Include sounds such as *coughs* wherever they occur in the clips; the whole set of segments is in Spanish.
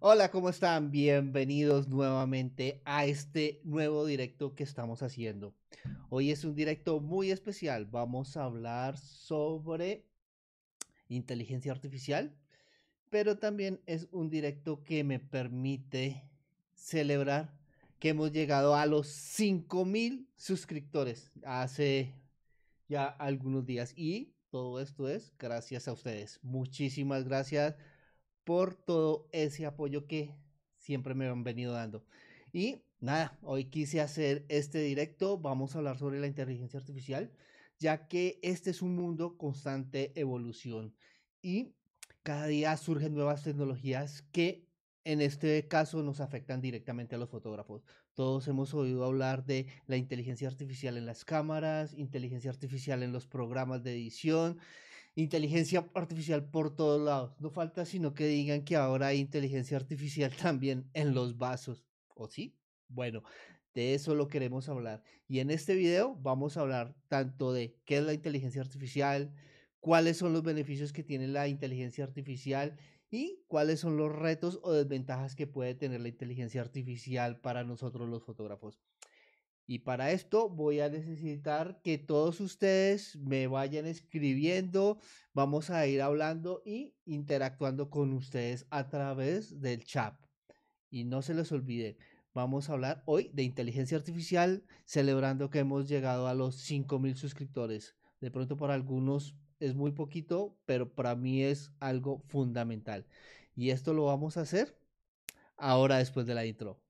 Hola, ¿cómo están? Bienvenidos nuevamente a este nuevo directo que estamos haciendo. Hoy es un directo muy especial. Vamos a hablar sobre inteligencia artificial, pero también es un directo que me permite celebrar que hemos llegado a los 5000 suscriptores hace ya algunos días y todo esto es gracias a ustedes. Muchísimas gracias por todo ese apoyo que siempre me han venido dando. Y nada, hoy quise hacer este directo, vamos a hablar sobre la inteligencia artificial, ya que este es un mundo constante evolución y cada día surgen nuevas tecnologías que en este caso nos afectan directamente a los fotógrafos. Todos hemos oído hablar de la inteligencia artificial en las cámaras, inteligencia artificial en los programas de edición, inteligencia artificial por todos lados. No falta sino que digan que ahora hay inteligencia artificial *laughs* también en los vasos. ¿O sí? Bueno, de eso lo queremos hablar. Y en este video vamos a hablar tanto de qué es la inteligencia artificial, cuáles son los beneficios que tiene la inteligencia artificial y cuáles son los retos o desventajas que puede tener la inteligencia artificial para nosotros los fotógrafos. Y para esto voy a necesitar que todos ustedes me vayan escribiendo, vamos a ir hablando y interactuando con ustedes a través del chat. Y no se les olvide, vamos a hablar hoy de inteligencia artificial, celebrando que hemos llegado a los 5000 suscriptores. De pronto para algunos es muy poquito, pero para mí es algo fundamental. Y esto lo vamos a hacer ahora después de la intro.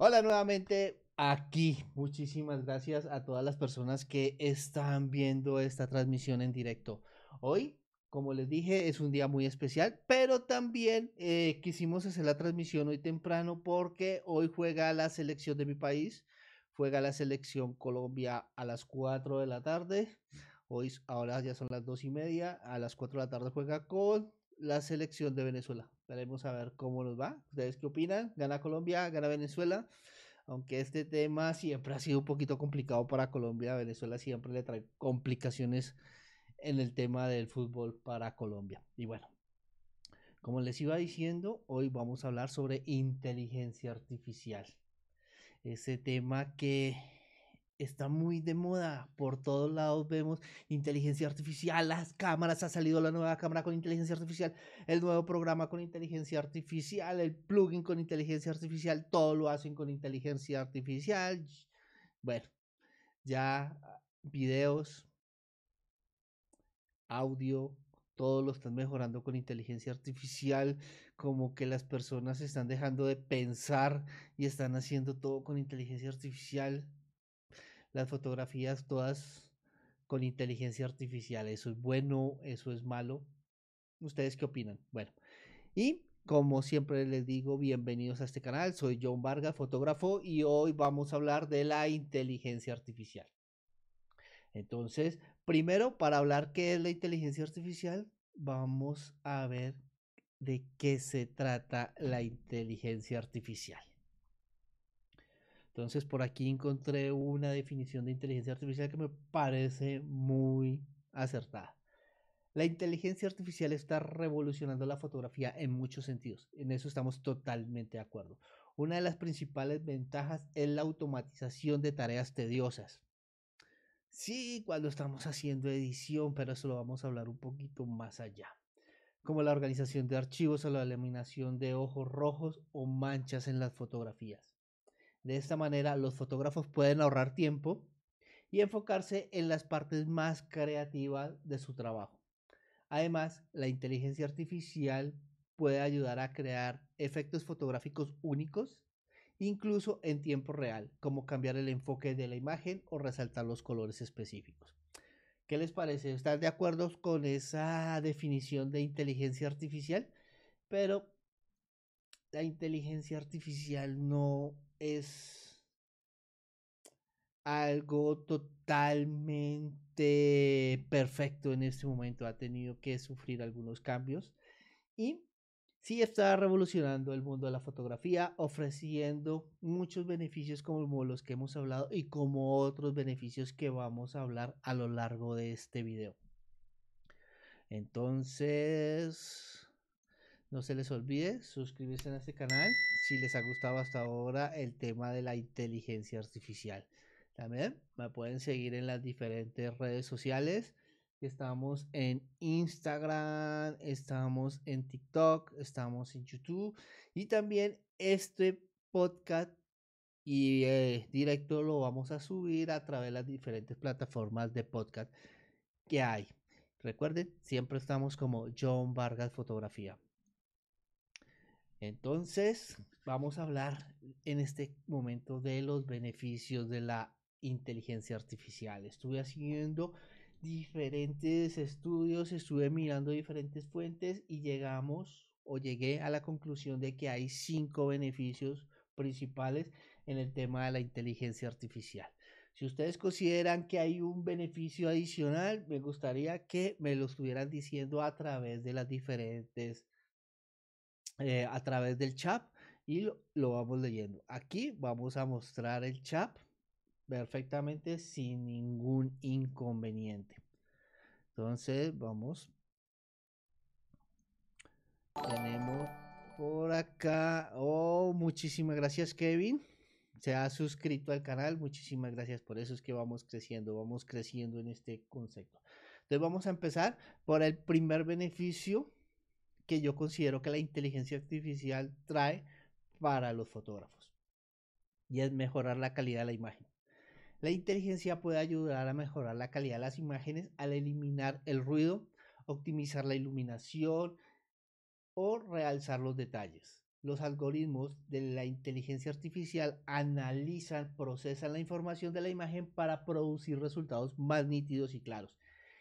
Hola nuevamente aquí. Muchísimas gracias a todas las personas que están viendo esta transmisión en directo. Hoy, como les dije, es un día muy especial, pero también eh, quisimos hacer la transmisión hoy temprano porque hoy juega la selección de mi país. Juega la selección Colombia a las 4 de la tarde. Hoy, ahora ya son las 2 y media. A las 4 de la tarde juega con la selección de Venezuela. Veremos a ver cómo nos va. ¿Ustedes qué opinan? ¿Gana Colombia? ¿Gana Venezuela? Aunque este tema siempre ha sido un poquito complicado para Colombia. Venezuela siempre le trae complicaciones en el tema del fútbol para Colombia. Y bueno, como les iba diciendo, hoy vamos a hablar sobre inteligencia artificial. Ese tema que está muy de moda. Por todos lados vemos inteligencia artificial, las cámaras, ha salido la nueva cámara con inteligencia artificial, el nuevo programa con inteligencia artificial, el plugin con inteligencia artificial, todo lo hacen con inteligencia artificial. Bueno, ya videos, audio, todo lo están mejorando con inteligencia artificial, como que las personas están dejando de pensar y están haciendo todo con inteligencia artificial las fotografías todas con inteligencia artificial. ¿Eso es bueno? ¿Eso es malo? ¿Ustedes qué opinan? Bueno, y como siempre les digo, bienvenidos a este canal. Soy John Vargas, fotógrafo, y hoy vamos a hablar de la inteligencia artificial. Entonces, primero, para hablar qué es la inteligencia artificial, vamos a ver de qué se trata la inteligencia artificial. Entonces por aquí encontré una definición de inteligencia artificial que me parece muy acertada. La inteligencia artificial está revolucionando la fotografía en muchos sentidos. En eso estamos totalmente de acuerdo. Una de las principales ventajas es la automatización de tareas tediosas. Sí, cuando estamos haciendo edición, pero eso lo vamos a hablar un poquito más allá. Como la organización de archivos o la eliminación de ojos rojos o manchas en las fotografías. De esta manera, los fotógrafos pueden ahorrar tiempo y enfocarse en las partes más creativas de su trabajo. Además, la inteligencia artificial puede ayudar a crear efectos fotográficos únicos, incluso en tiempo real, como cambiar el enfoque de la imagen o resaltar los colores específicos. ¿Qué les parece? ¿Están de acuerdo con esa definición de inteligencia artificial? Pero la inteligencia artificial no es algo totalmente perfecto en este momento. Ha tenido que sufrir algunos cambios. Y sí está revolucionando el mundo de la fotografía, ofreciendo muchos beneficios como los que hemos hablado y como otros beneficios que vamos a hablar a lo largo de este video. Entonces, no se les olvide suscribirse a este canal si les ha gustado hasta ahora el tema de la inteligencia artificial. También me pueden seguir en las diferentes redes sociales. Estamos en Instagram, estamos en TikTok, estamos en YouTube y también este podcast y eh, directo lo vamos a subir a través de las diferentes plataformas de podcast que hay. Recuerden, siempre estamos como John Vargas Fotografía. Entonces, vamos a hablar en este momento de los beneficios de la inteligencia artificial. Estuve haciendo diferentes estudios, estuve mirando diferentes fuentes y llegamos o llegué a la conclusión de que hay cinco beneficios principales en el tema de la inteligencia artificial. Si ustedes consideran que hay un beneficio adicional, me gustaría que me lo estuvieran diciendo a través de las diferentes, eh, a través del chat y lo, lo vamos leyendo. Aquí vamos a mostrar el chat perfectamente sin ningún inconveniente. Entonces, vamos. Tenemos por acá. Oh, muchísimas gracias, Kevin se ha suscrito al canal. Muchísimas gracias por eso. Es que vamos creciendo, vamos creciendo en este concepto. Entonces vamos a empezar por el primer beneficio que yo considero que la inteligencia artificial trae para los fotógrafos. Y es mejorar la calidad de la imagen. La inteligencia puede ayudar a mejorar la calidad de las imágenes al eliminar el ruido, optimizar la iluminación o realzar los detalles los algoritmos de la inteligencia artificial analizan, procesan la información de la imagen para producir resultados más nítidos y claros,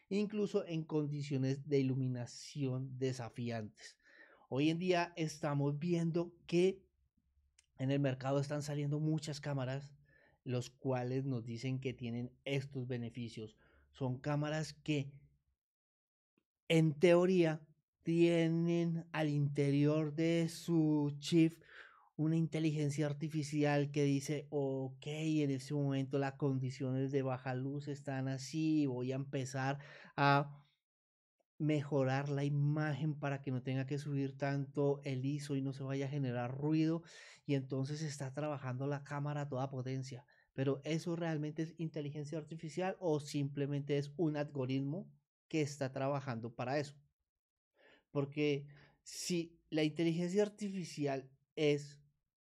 incluso en condiciones de iluminación desafiantes. Hoy en día estamos viendo que en el mercado están saliendo muchas cámaras, los cuales nos dicen que tienen estos beneficios. Son cámaras que en teoría tienen al interior de su chip una inteligencia artificial que dice, ok, en ese momento las condiciones de baja luz están así, voy a empezar a mejorar la imagen para que no tenga que subir tanto el ISO y no se vaya a generar ruido y entonces está trabajando la cámara a toda potencia. Pero eso realmente es inteligencia artificial o simplemente es un algoritmo que está trabajando para eso. Porque si la inteligencia artificial es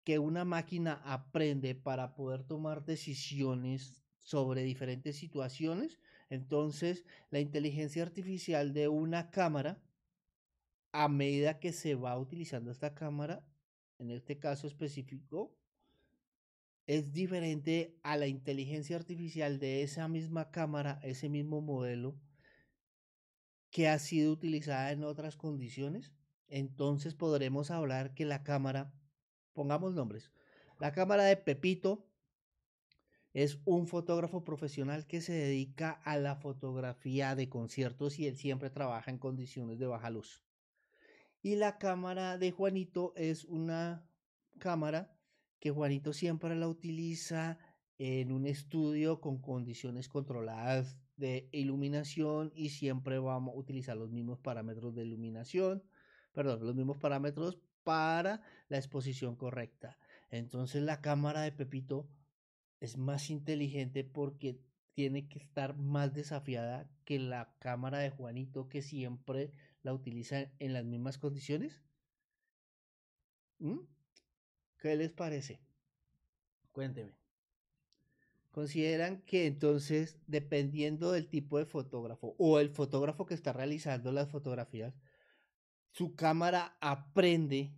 que una máquina aprende para poder tomar decisiones sobre diferentes situaciones, entonces la inteligencia artificial de una cámara, a medida que se va utilizando esta cámara, en este caso específico, es diferente a la inteligencia artificial de esa misma cámara, ese mismo modelo, que ha sido utilizada en otras condiciones, entonces podremos hablar que la cámara, pongamos nombres, la cámara de Pepito es un fotógrafo profesional que se dedica a la fotografía de conciertos y él siempre trabaja en condiciones de baja luz. Y la cámara de Juanito es una cámara que Juanito siempre la utiliza en un estudio con condiciones controladas de iluminación y siempre vamos a utilizar los mismos parámetros de iluminación, perdón, los mismos parámetros para la exposición correcta. Entonces la cámara de Pepito es más inteligente porque tiene que estar más desafiada que la cámara de Juanito que siempre la utiliza en las mismas condiciones. ¿Mm? ¿Qué les parece? Cuénteme. Consideran que entonces, dependiendo del tipo de fotógrafo o el fotógrafo que está realizando las fotografías, su cámara aprende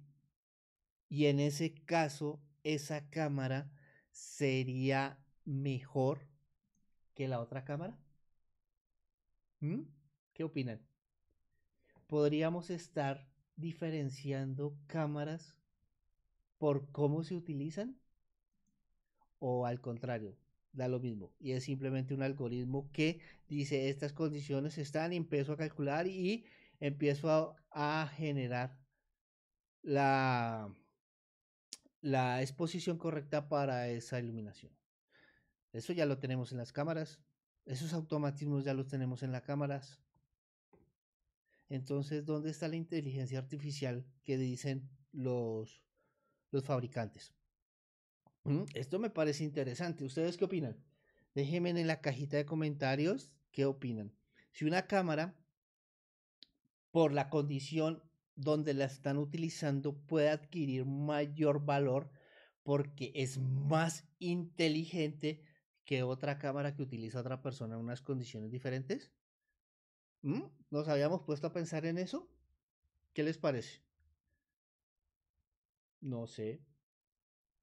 y en ese caso esa cámara sería mejor que la otra cámara. ¿Mm? ¿Qué opinan? Podríamos estar diferenciando cámaras por cómo se utilizan o al contrario, da lo mismo. Y es simplemente un algoritmo que dice estas condiciones están empiezo a calcular y empiezo a, generar la, la exposición correcta para esa iluminación. Eso ya lo tenemos en las cámaras. Esos automatismos ya los tenemos en las cámaras. Entonces, ¿dónde está la inteligencia artificial que dicen los, los fabricantes? Mm, esto me parece interesante. ¿Ustedes qué opinan? Déjenme en la cajita de comentarios qué opinan. Si una cámara, por la condición donde la están utilizando, puede adquirir mayor valor porque es más inteligente que otra cámara que utiliza otra persona en unas condiciones diferentes. ¿Mm? ¿Nos habíamos puesto a pensar en eso? ¿Qué les parece? No sé.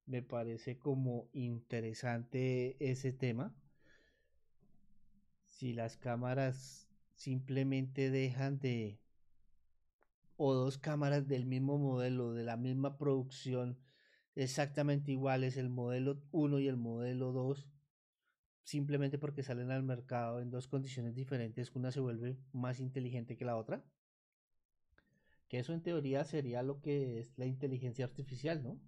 Me parece como interesante ese tema. Si las cámaras simplemente dejan de... o dos cámaras del mismo modelo, de la misma producción, exactamente iguales, el modelo 1 y el modelo 2, simplemente porque salen al mercado en dos condiciones diferentes, una se vuelve más inteligente que la otra. Que eso en teoría sería lo que es la inteligencia artificial, ¿no?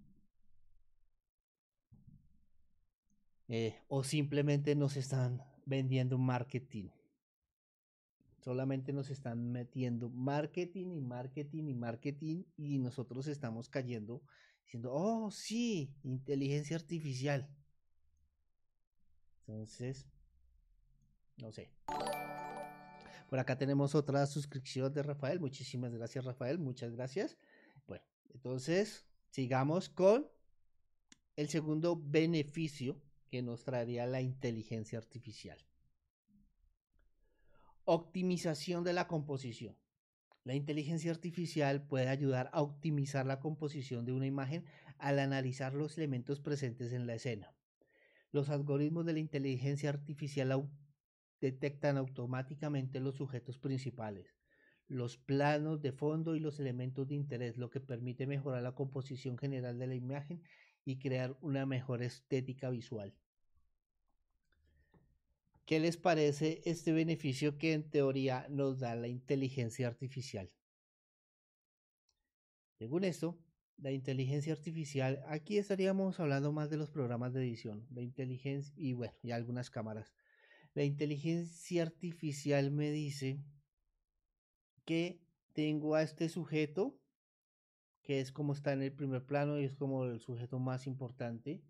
Eh, o simplemente nos están vendiendo marketing. Solamente nos están metiendo marketing y marketing y marketing y nosotros estamos cayendo diciendo, oh sí, inteligencia artificial. Entonces, no sé. Por acá tenemos otra suscripción de Rafael. Muchísimas gracias, Rafael. Muchas gracias. Bueno, entonces sigamos con el segundo beneficio que nos traería la inteligencia artificial. Optimización de la composición. La inteligencia artificial puede ayudar a optimizar la composición de una imagen al analizar los elementos presentes en la escena. Los algoritmos de la inteligencia artificial detectan automáticamente los sujetos principales, los planos de fondo y los elementos de interés, lo que permite mejorar la composición general de la imagen y crear una mejor estética visual. ¿Qué les parece este beneficio que en teoría nos da la inteligencia artificial? Según esto, la inteligencia artificial, aquí estaríamos hablando más de los programas de edición, la inteligencia y bueno, y algunas cámaras. La inteligencia artificial me dice que tengo a este sujeto, que es como está en el primer plano y es como el sujeto más importante,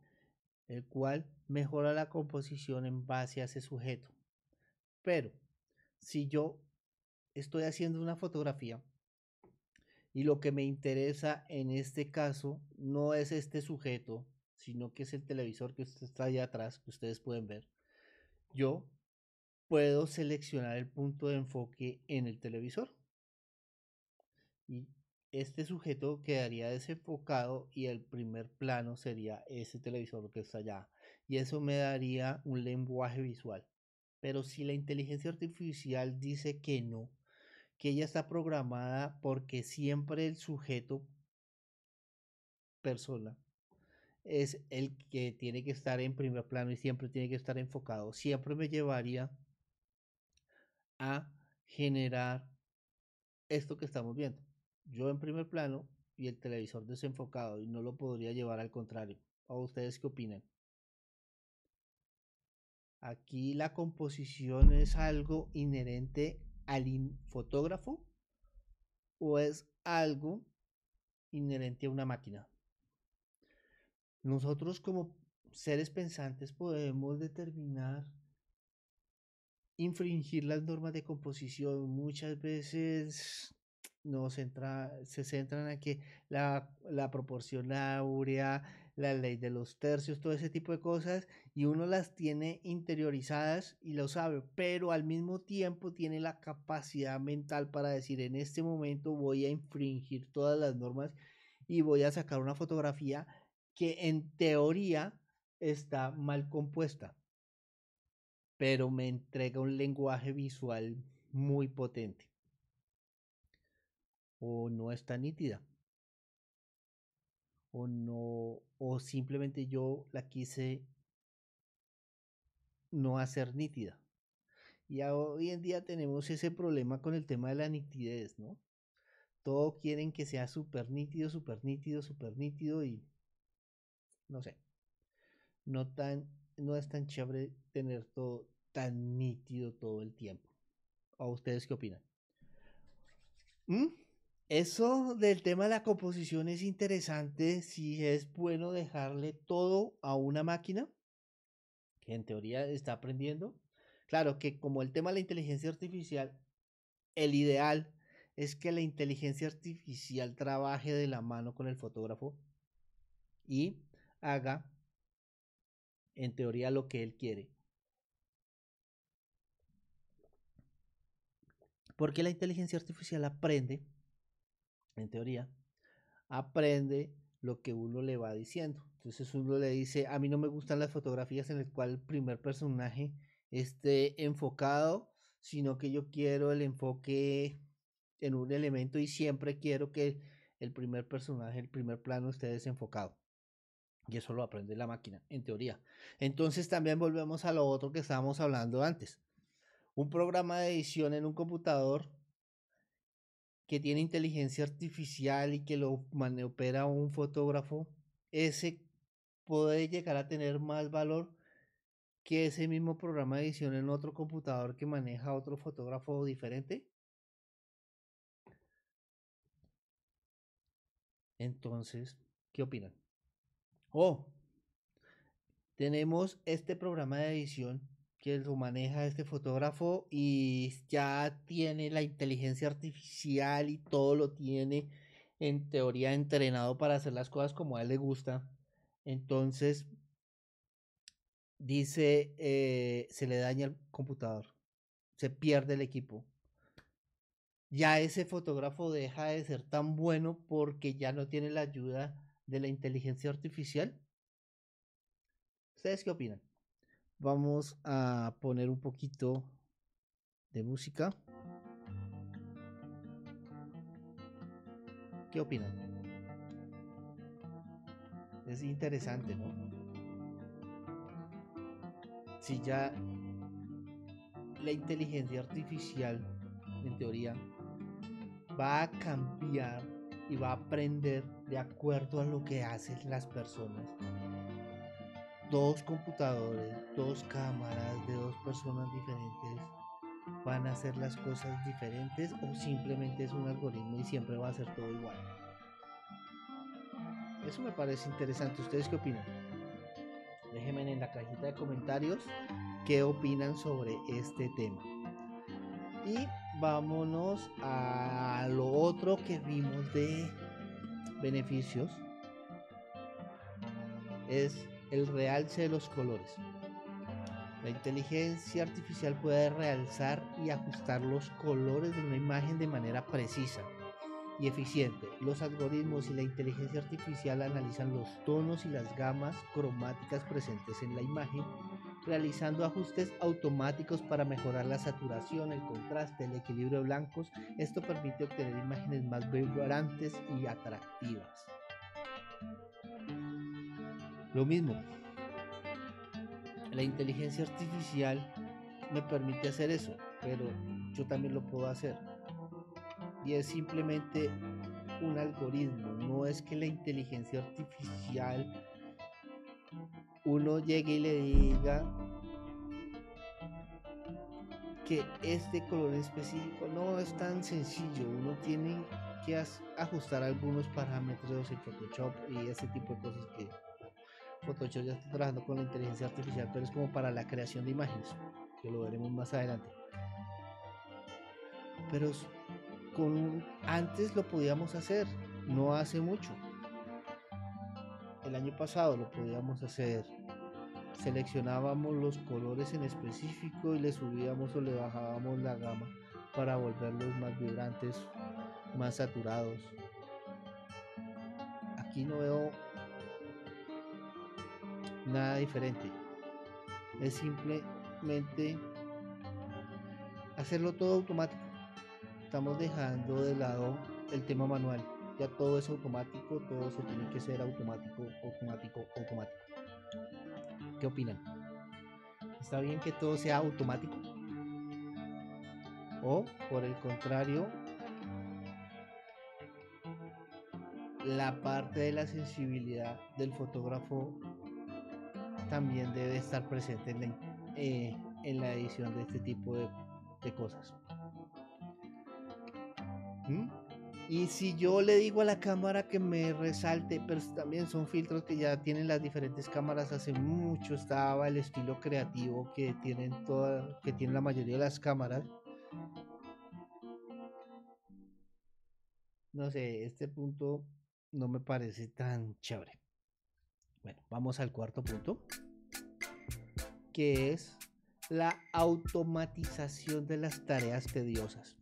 el cual mejora la composición en base a ese sujeto. Pero si yo estoy haciendo una fotografía y lo que me interesa en este caso no es este sujeto, sino que es el televisor que está allá atrás, que ustedes pueden ver. Yo puedo seleccionar el punto de enfoque en el televisor. Y este sujeto quedaría desenfocado y el primer plano sería ese televisor que está allá. Y eso me daría un lenguaje visual. Pero si la inteligencia artificial dice que no, que ella está programada porque siempre el sujeto persona es el que tiene que estar en primer plano y siempre tiene que estar enfocado. Siempre me llevaría a generar esto que estamos viendo. Yo en primer plano y el televisor desenfocado y no lo podría llevar al contrario. ¿O ustedes qué opinan? Aquí la composición es algo inherente al fotógrafo o es algo inherente a una máquina. Nosotros como seres pensantes podemos determinar, infringir las normas de composición. Muchas veces nos centra, se centran en que la, la proporción áurea, la ley de los tercios, todo ese tipo de cosas, y uno las tiene interiorizadas y lo sabe, pero al mismo tiempo tiene la capacidad mental para decir, en este momento voy a infringir todas las normas y voy a sacar una fotografía que en teoría está mal compuesta, pero me entrega un lenguaje visual muy potente o no está nítida o no, o simplemente yo la quise no hacer nítida. Y hoy en día tenemos ese problema con el tema de la nitidez, ¿no? Todo quieren que sea súper nítido, súper nítido, súper nítido y no sé. No tan, no es tan chévere tener todo tan nítido todo el tiempo. ¿A ustedes qué opinan? ¿Mm? Eso del tema de la composición es interesante si es bueno dejarle todo a una máquina que en teoría está aprendiendo. Claro que como el tema de la inteligencia artificial, el ideal es que la inteligencia artificial trabaje de la mano con el fotógrafo y haga en teoría lo que él quiere. Porque la inteligencia artificial aprende, en teoría, aprende lo que uno le va diciendo. Entonces uno le dice, a mí no me gustan las fotografías en las cuales el primer personaje esté enfocado, sino que yo quiero el enfoque en un elemento y siempre quiero que el primer personaje, el primer plano esté desenfocado. Y eso lo aprende la máquina, en teoría. Entonces también volvemos a lo otro que estábamos hablando antes un programa de edición en un computador que tiene inteligencia artificial y que lo opera un fotógrafo, ese puede llegar a tener más valor que ese mismo programa de edición en otro computador que maneja otro fotógrafo diferente. Entonces, ¿qué opinan? Oh, tenemos este programa de edición que lo maneja este fotógrafo y ya tiene la inteligencia artificial y todo lo tiene en teoría entrenado para hacer las cosas como a él le gusta. Entonces, dice, eh, se le daña el computador, se pierde el equipo. Ya ese fotógrafo deja de ser tan bueno porque ya no tiene la ayuda de la inteligencia artificial. ¿Ustedes qué opinan? Vamos a poner un poquito de música. ¿Qué opinan? Es interesante, ¿no? Si ya la inteligencia artificial, en teoría, va a cambiar y va a aprender de acuerdo a lo que hacen las personas dos computadores, dos cámaras de dos personas diferentes van a hacer las cosas diferentes o simplemente es un algoritmo y siempre va a ser todo igual. Eso me parece interesante. ¿Ustedes qué opinan? Déjenme en la cajita de comentarios qué opinan sobre este tema. Y vámonos a lo otro que vimos de beneficios. Es el realce de los colores. La inteligencia artificial puede realzar y ajustar los colores de una imagen de manera precisa y eficiente. Los algoritmos y la inteligencia artificial analizan los tonos y las gamas cromáticas presentes en la imagen, realizando ajustes automáticos para mejorar la saturación, el contraste, el equilibrio de blancos. Esto permite obtener imágenes más vibrantes y atractivas. Lo mismo, la inteligencia artificial me permite hacer eso, pero yo también lo puedo hacer. Y es simplemente un algoritmo, no es que la inteligencia artificial uno llegue y le diga que este color específico no es tan sencillo, uno tiene que ajustar algunos parámetros en Photoshop y ese tipo de cosas que Photoshop ya está trabajando con la inteligencia artificial, pero es como para la creación de imágenes, que lo veremos más adelante. Pero con antes lo podíamos hacer, no hace mucho. El año pasado lo podíamos hacer. Seleccionábamos los colores en específico y le subíamos o le bajábamos la gama para volverlos más vibrantes, más saturados. Aquí no veo nada diferente. Es simplemente hacerlo todo automático. Estamos dejando de lado el tema manual. Ya todo es automático, todo se tiene que ser automático, automático, automático. ¿Qué opinan? ¿Está bien que todo sea automático? ¿O por el contrario, la parte de la sensibilidad del fotógrafo también debe estar presente en la, eh, en la edición de este tipo de, de cosas. ¿Mm? Y si yo le digo a la cámara que me resalte, pero también son filtros que ya tienen las diferentes cámaras hace mucho estaba el estilo creativo que tienen toda, que tienen la mayoría de las cámaras. No sé, este punto no me parece tan chévere. Bueno, vamos al cuarto punto, que es la automatización de las tareas tediosas.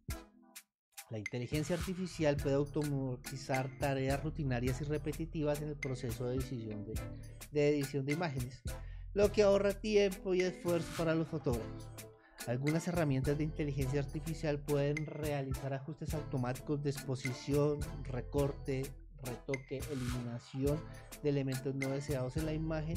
La inteligencia artificial puede automatizar tareas rutinarias y repetitivas en el proceso de, decisión de, de edición de imágenes, lo que ahorra tiempo y esfuerzo para los fotógrafos. Algunas herramientas de inteligencia artificial pueden realizar ajustes automáticos de exposición, recorte, retoque, eliminación de elementos no deseados en la imagen,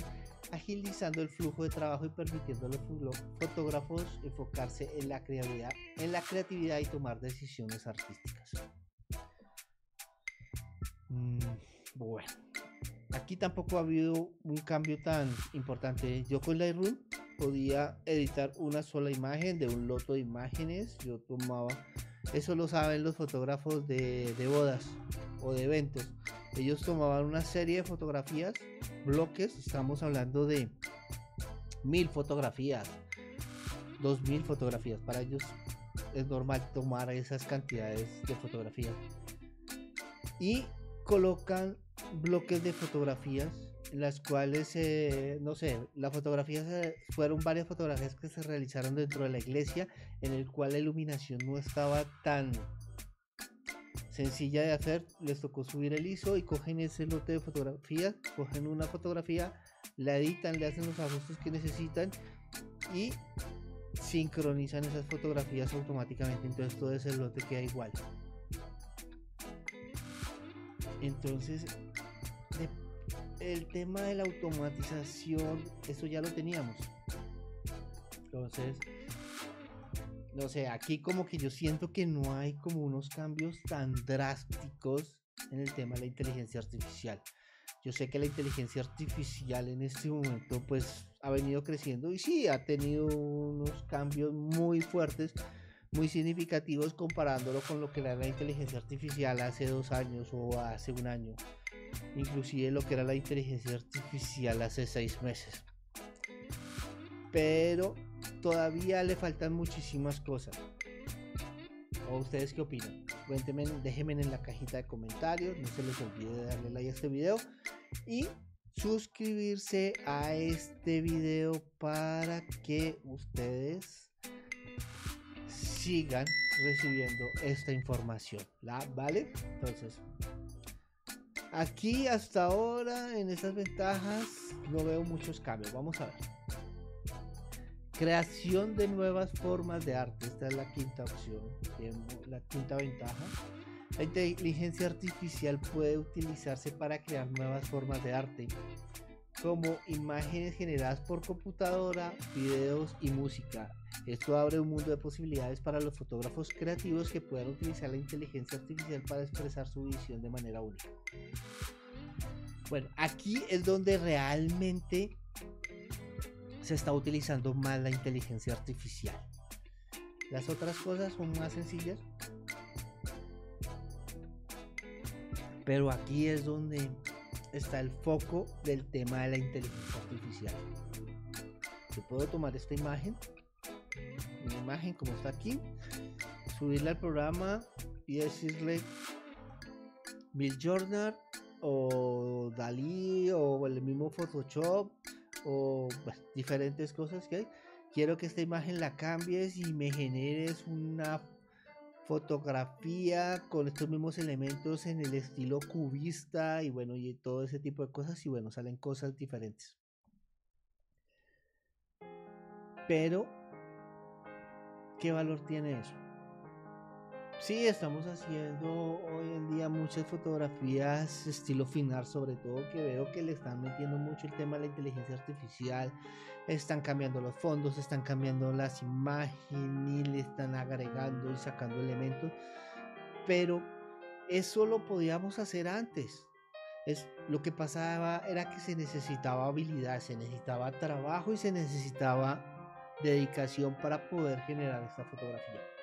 agilizando el flujo de trabajo y permitiendo a los fotógrafos enfocarse en la creatividad, en la creatividad y tomar decisiones artísticas. Mm, bueno, aquí tampoco ha habido un cambio tan importante. Yo con Lightroom podía editar una sola imagen de un loto de imágenes. Yo tomaba, eso lo saben los fotógrafos de, de bodas o de eventos. Ellos tomaban una serie de fotografías, bloques, estamos hablando de mil fotografías, dos mil fotografías. Para ellos es normal tomar esas cantidades de fotografías. Y colocan bloques de fotografías las cuales, eh, no sé, las fotografías fueron varias fotografías que se realizaron dentro de la iglesia, en el cual la iluminación no estaba tan sencilla de hacer. Les tocó subir el ISO y cogen ese lote de fotografías, cogen una fotografía, la editan, le hacen los ajustes que necesitan y sincronizan esas fotografías automáticamente. Entonces todo ese lote queda igual. Entonces, el tema de la automatización, eso ya lo teníamos. Entonces, no sé, aquí como que yo siento que no hay como unos cambios tan drásticos en el tema de la inteligencia artificial. Yo sé que la inteligencia artificial en este momento pues ha venido creciendo y sí, ha tenido unos cambios muy fuertes, muy significativos comparándolo con lo que era la inteligencia artificial hace dos años o hace un año inclusive lo que era la inteligencia artificial hace seis meses. Pero todavía le faltan muchísimas cosas. ¿O ustedes qué opinan? Cuéntenme, déjenme en la cajita de comentarios. No se les olvide darle like a este video. Y suscribirse a este video para que ustedes sigan recibiendo esta información. ¿Vale? Entonces, Aquí hasta ahora en estas ventajas no veo muchos cambios. Vamos a ver. Creación de nuevas formas de arte. Esta es la quinta opción, la quinta ventaja. La inteligencia artificial puede utilizarse para crear nuevas formas de arte, como imágenes generadas por computadora, videos y música. Esto abre un mundo de posibilidades para los fotógrafos creativos que puedan utilizar la inteligencia artificial para expresar su visión de manera única. Bueno, aquí es donde realmente se está utilizando más la inteligencia artificial. Las otras cosas son más sencillas. Pero aquí es donde está el foco del tema de la inteligencia artificial. Yo puedo tomar esta imagen una imagen como está aquí, subirla al programa y decirle Bill Jordan o Dalí o el mismo Photoshop o diferentes cosas que hay. Quiero que esta imagen la cambies y me generes una fotografía con estos mismos elementos en el estilo cubista y bueno, y todo ese tipo de cosas y bueno, salen cosas diferentes. Pero ¿qué valor tiene eso? Sí, estamos haciendo hoy en día muchas fotografías estilo final, sobre todo que veo que le están metiendo mucho el tema de la inteligencia artificial, están cambiando los fondos, están cambiando las imágenes, le están agregando y sacando elementos, pero eso lo podíamos hacer antes. es lo que pasaba era que se necesitaba habilidad, se necesitaba trabajo y se necesitaba dedicación para poder generar esta fotografía.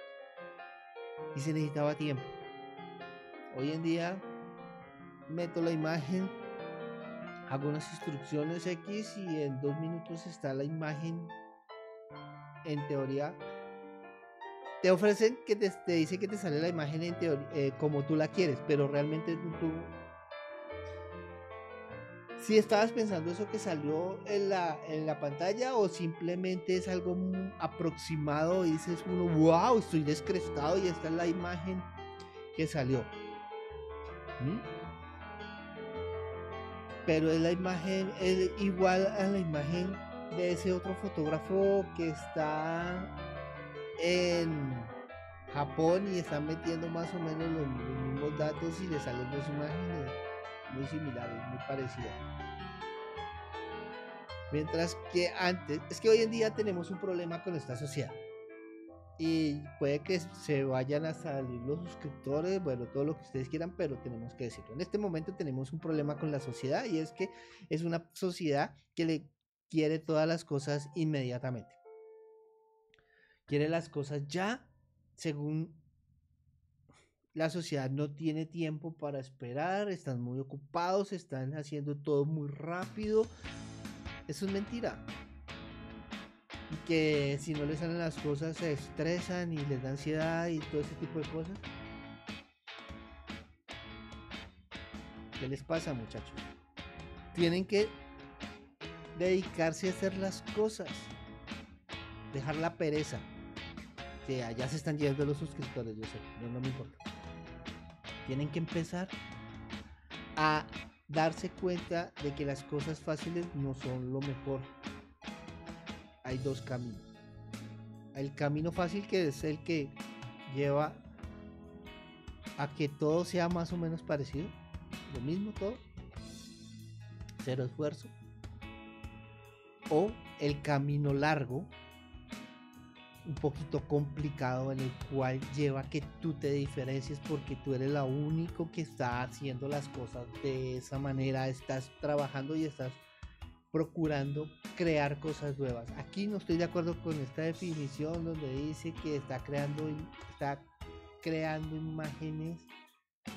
Y se necesitaba tiempo. Hoy en día meto la imagen, hago unas instrucciones X y en dos minutos está la imagen en teoría. Te ofrecen que te, dice que te sale la imagen en eh, como tú la quieres, pero realmente si estabas pensando eso que salió en la, en la pantalla o simplemente es algo aproximado y dices uno, wow, estoy descrestado y esta es la imagen que salió. ¿Mm? Pero es la imagen, es igual a la imagen de ese otro fotógrafo que está en Japón y está metiendo más o menos los, mismos datos y le salen dos imágenes muy similares, muy parecidas. Mientras que antes, es que hoy en día tenemos un problema con esta sociedad. Y puede que se vayan a salir los suscriptores, bueno, todo lo que ustedes quieran, pero tenemos que decirlo. En este momento tenemos un problema con la sociedad y es que es una sociedad que le quiere todas las cosas inmediatamente. Quiere las cosas ya, según la sociedad no tiene tiempo para esperar, están muy ocupados, están haciendo todo muy rápido. Eso es mentira. Y que si no les salen las cosas se estresan y les da ansiedad y todo ese tipo de cosas. ¿Qué les pasa muchachos? Tienen que dedicarse a hacer las cosas. Dejar la pereza. Que allá se están yendo los suscriptores, yo sé, no me importa tienen que empezar a darse cuenta de que las cosas fáciles no son lo mejor. Hay dos caminos. El camino fácil que es el que lleva a que todo sea más o menos parecido. Lo mismo todo. Cero esfuerzo. O el camino largo un poquito complicado en el cual lleva que tú te diferencies porque tú eres la único que está haciendo las cosas de esa manera, estás trabajando y estás procurando crear cosas nuevas. Aquí no estoy de acuerdo con esta definición donde dice que está creando está creando imágenes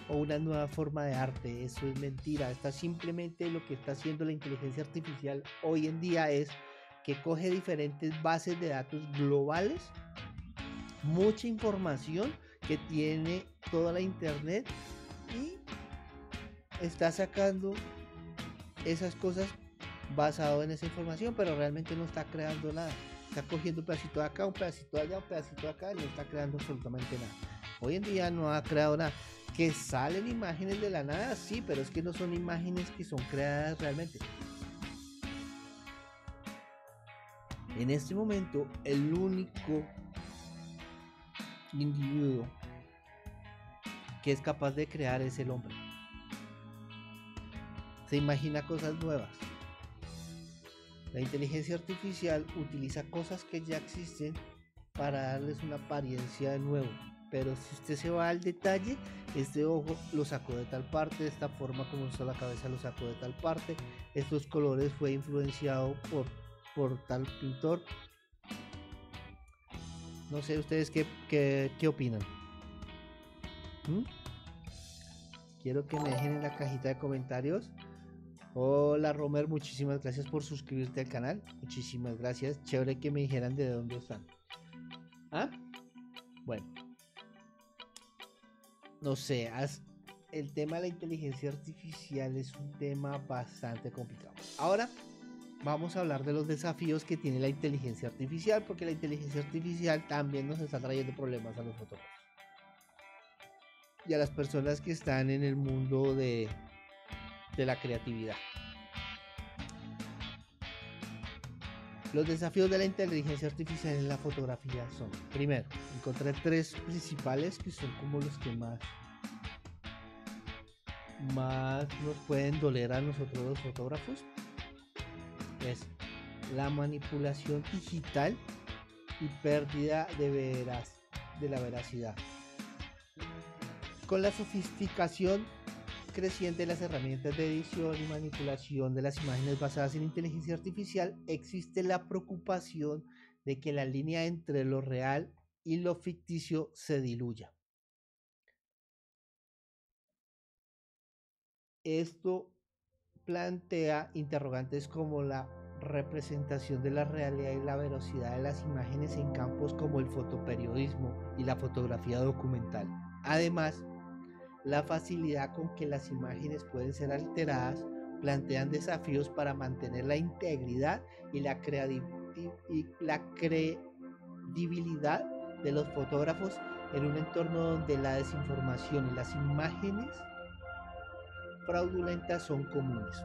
o una nueva forma de arte. Eso es mentira. Está simplemente lo que está haciendo la inteligencia artificial hoy en día es que coge diferentes bases de datos globales, mucha información que tiene toda la internet y está sacando esas cosas basado en esa información, pero realmente no está creando nada. Está cogiendo un pedacito de acá, un pedacito de allá, un pedacito de acá y no está creando absolutamente nada. Hoy en día no ha creado nada. Que salen imágenes de la nada, sí, pero es que no son imágenes que son creadas realmente. En este momento, el único individuo que es capaz de crear es el hombre. Se imagina cosas nuevas. La inteligencia artificial utiliza cosas que ya existen para darles una apariencia de nuevo. Pero si usted se va al detalle, este ojo lo sacó de tal parte, esta forma como está la cabeza lo sacó de tal parte, estos colores fue influenciado por por tal pintor. No sé ustedes qué, qué, opinan. ¿Mm? Quiero que me dejen en la cajita de comentarios. Hola Romer, muchísimas gracias por suscribirte al canal. Muchísimas gracias. Chévere que me dijeran de dónde están. ¿Ah? Bueno. No sé, el tema de la inteligencia artificial es un tema bastante complicado. Ahora vamos a hablar de los desafíos que tiene la inteligencia artificial, porque la inteligencia artificial también nos está trayendo problemas a los fotógrafos. Y a las personas que están en el mundo de, de la creatividad. Los desafíos de la inteligencia artificial en la fotografía son, primero, encontré tres principales que son como los que más más nos pueden doler a nosotros los fotógrafos es la manipulación digital y pérdida de, de la veracidad. Con la sofisticación creciente de las herramientas de edición y manipulación de las imágenes basadas en inteligencia artificial, existe la preocupación de que la línea entre lo real y lo ficticio se diluya. Esto plantea interrogantes como la representación de la realidad y la velocidad de las imágenes en campos como el fotoperiodismo y la fotografía documental. Además, la facilidad con que las imágenes pueden ser alteradas plantean desafíos para mantener la integridad y la, y la credibilidad de los fotógrafos en un entorno donde la desinformación y las imágenes fraudulentas son comunes.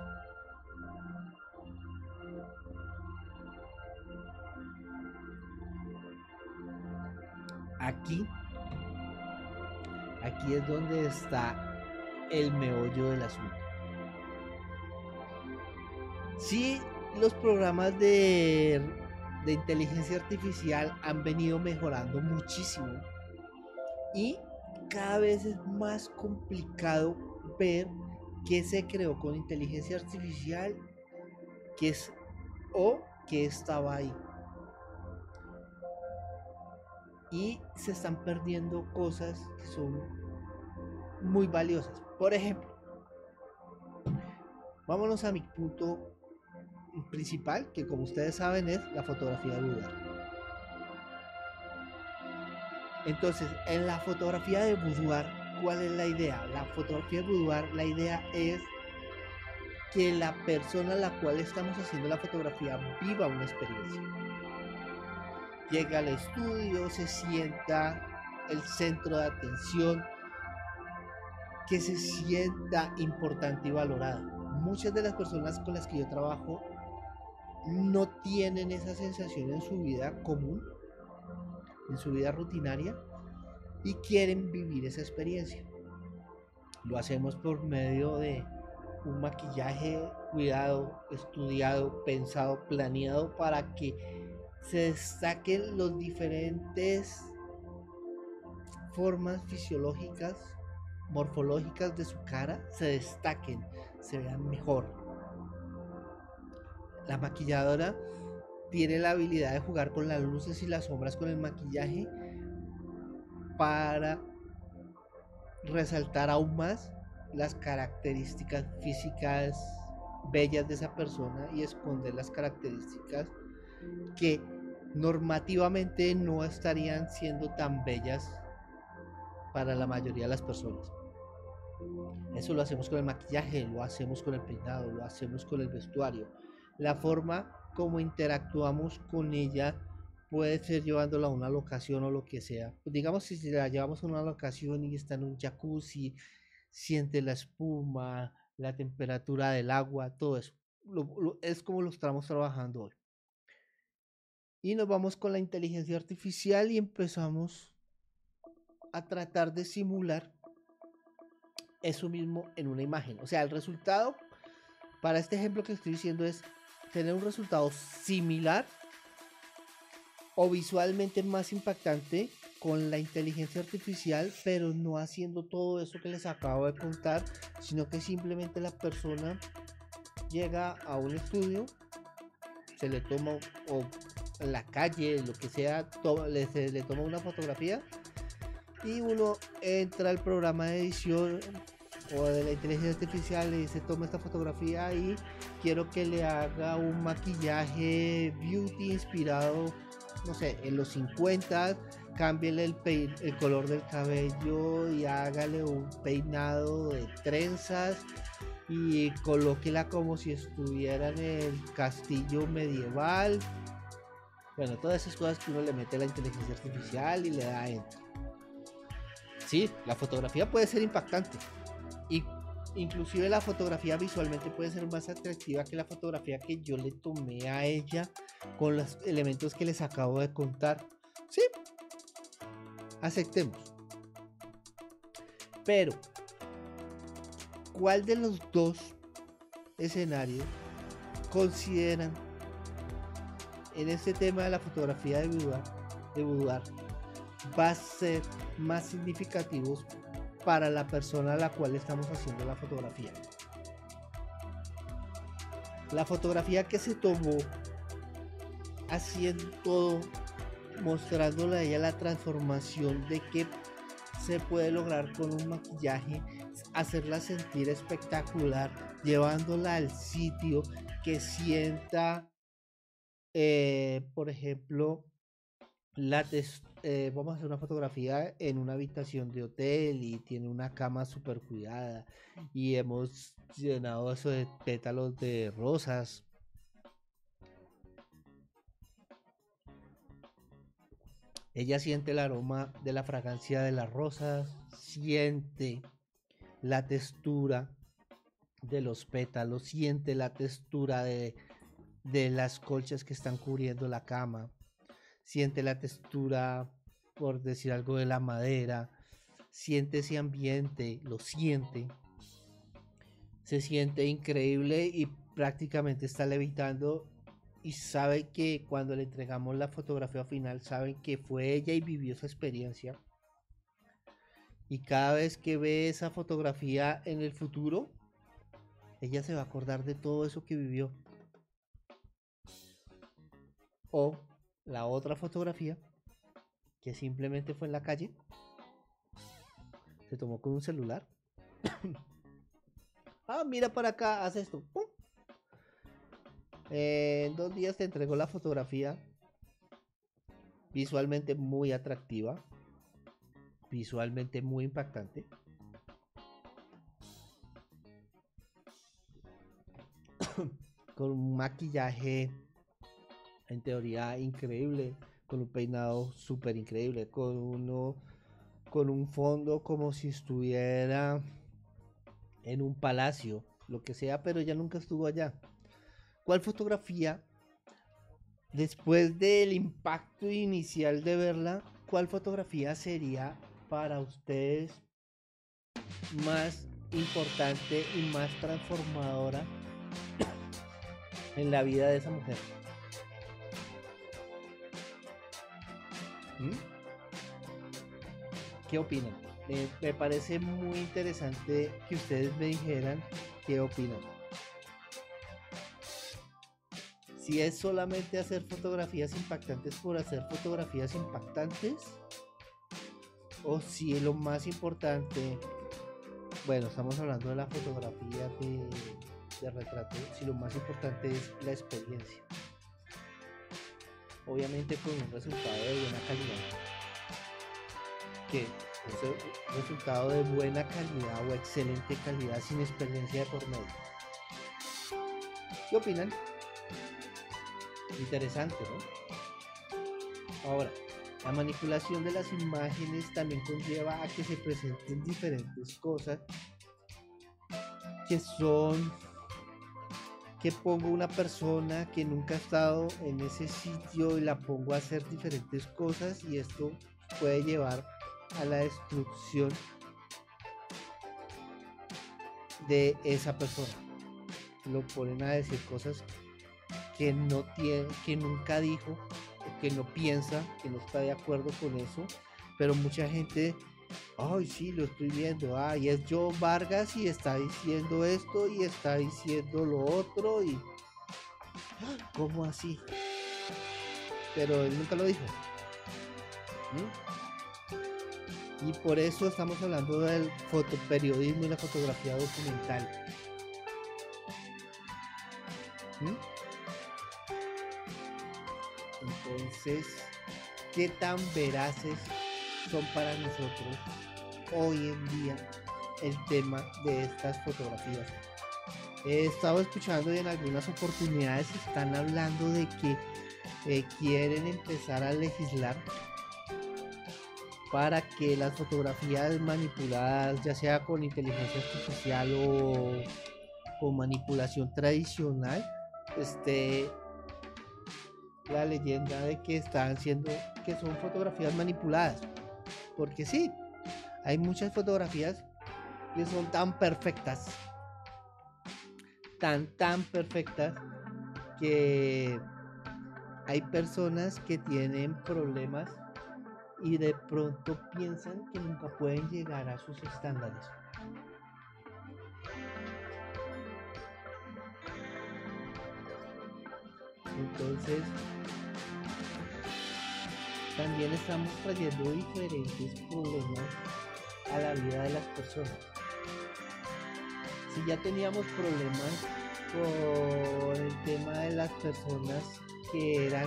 Aquí, aquí es donde está el meollo del asunto. Si los programas de, de inteligencia artificial han venido mejorando muchísimo y cada vez es más complicado ver qué se creó con inteligencia artificial qué es, o qué estaba ahí. Y se están perdiendo cosas que son muy valiosas. Por ejemplo, vámonos a mi punto principal, que como ustedes saben es la fotografía de boudoir. Entonces, en la fotografía de boudoir ¿Cuál es la idea? La fotografía boudoir, la idea es que la persona a la cual estamos haciendo la fotografía viva una experiencia. Llega al estudio, se sienta el centro de atención, que se sienta importante y valorada. Muchas de las personas con las que yo trabajo no tienen esa sensación en su vida común, en su vida rutinaria, y quieren vivir esa experiencia. Lo hacemos por medio de un maquillaje cuidado, estudiado, pensado, planeado para que se destaquen los diferentes formas fisiológicas, morfológicas de su cara, se destaquen, se vean mejor. La maquilladora tiene la habilidad de jugar con las luces y las sombras con el maquillaje para resaltar aún más las características físicas bellas de esa persona y esconder las características que normativamente no estarían siendo tan bellas para la mayoría de las personas. Eso lo hacemos con el maquillaje, lo hacemos con el peinado, lo hacemos con el vestuario. La forma como interactuamos con ella puede ser llevándola a una locación o lo que sea. Pues digamos si la llevamos a una locación y está en un jacuzzi, siente la espuma, la temperatura del agua, todo eso. es como lo estamos trabajando hoy. Y nos vamos con la inteligencia artificial y empezamos a tratar de simular eso mismo en una imagen. O sea, el resultado para este ejemplo que estoy diciendo es tener un resultado similar o visualmente más impactante con la inteligencia artificial, pero no haciendo todo eso que les acabo de contar, sino que simplemente la persona llega a un estudio, se le toma o en la calle, lo que sea, le, se le toma una fotografía y uno entra al programa de edición o de la inteligencia artificial y dice toma esta fotografía y quiero que le haga un maquillaje beauty inspirado no sé, en los 50, cámbiale el, el color del cabello y hágale un peinado de trenzas y colóquela como si estuviera en el castillo medieval. Bueno, todas esas cosas que uno le mete a la inteligencia artificial y le da enter. Sí, la fotografía puede ser impactante. Inclusive la fotografía visualmente puede ser más atractiva que la fotografía que yo le tomé a ella con los elementos que les acabo de contar. Sí, aceptemos. Pero, ¿cuál de los dos escenarios consideran en este tema de la fotografía de boudoir, de va a ser más significativo para la persona a la cual estamos haciendo la fotografía. La fotografía que se tomó haciendo todo, mostrándole a ella la transformación de que se puede lograr con un maquillaje, hacerla sentir espectacular, llevándola al sitio que sienta, eh, por ejemplo, la eh, vamos a hacer una fotografía en una habitación de hotel y tiene una cama súper cuidada y hemos llenado eso de pétalos de rosas. Ella siente el aroma de la fragancia de las rosas, siente la textura de los pétalos, siente la textura de, de las colchas que están cubriendo la cama siente la textura, por decir algo, de la madera, siente ese ambiente, lo siente, se siente increíble y prácticamente está levitando y sabe que cuando le entregamos la fotografía final, saben que fue ella y vivió esa experiencia. Y cada vez que ve esa fotografía en el futuro, ella se va a acordar de todo eso que vivió. O la otra fotografía, que simplemente fue en la calle, se tomó con un celular. *coughs* ah, mira para acá, haz esto. en dos días te entregó la fotografía. Visualmente muy atractiva. Visualmente muy impactante. *coughs* con un maquillaje en teoría increíble, con un peinado súper increíble, con uno con un fondo como si estuviera en un palacio, lo que sea, pero ya nunca estuvo allá. ¿Cuál fotografía, después del impacto inicial de verla, cuál fotografía sería para ustedes más importante y más transformadora en la vida de esa mujer? ¿Mm? ¿Qué opinan? me parece muy interesante que ustedes me dijeran qué opinan. Si es solamente hacer fotografías impactantes por hacer fotografías impactantes, o si lo más importante, bueno, estamos hablando de la fotografía de retrato, si lo más importante es la experiencia obviamente con un resultado de buena calidad. Que un resultado de buena calidad o excelente calidad sin experiencia de por medio. ¿Qué opinan? Interesante, ¿no? Ahora, la manipulación de las imágenes también conlleva a que se presenten diferentes cosas que son que pongo una persona que nunca ha estado en ese sitio y la pongo a hacer diferentes cosas y esto puede llevar a la destrucción de esa persona. Lo ponen a decir cosas que no tiene, que nunca dijo, que no piensa, que no está de acuerdo con eso, pero mucha gente Ay, sí, lo estoy viendo. Ah, y es Joe Vargas y está diciendo esto y está diciendo lo otro y... ¿Cómo así? Pero él nunca lo dijo. ¿Mm? Y por eso estamos hablando del fotoperiodismo y la fotografía documental. ¿Mm? Entonces, ¿qué tan veraces son para nosotros hoy en día el tema de estas fotografías. He estado escuchando y en algunas oportunidades están hablando de que eh, quieren empezar a legislar para que las fotografías manipuladas, ya sea con inteligencia artificial o con manipulación tradicional, esté la leyenda de que están siendo que son fotografías manipuladas. Porque sí, hay muchas fotografías que son tan perfectas, tan, tan perfectas, que hay personas que tienen problemas y de pronto piensan que nunca pueden llegar a sus estándares. Entonces, también estamos trayendo diferentes problemas a la vida de las personas. Si ya teníamos problemas con el tema de las personas que eran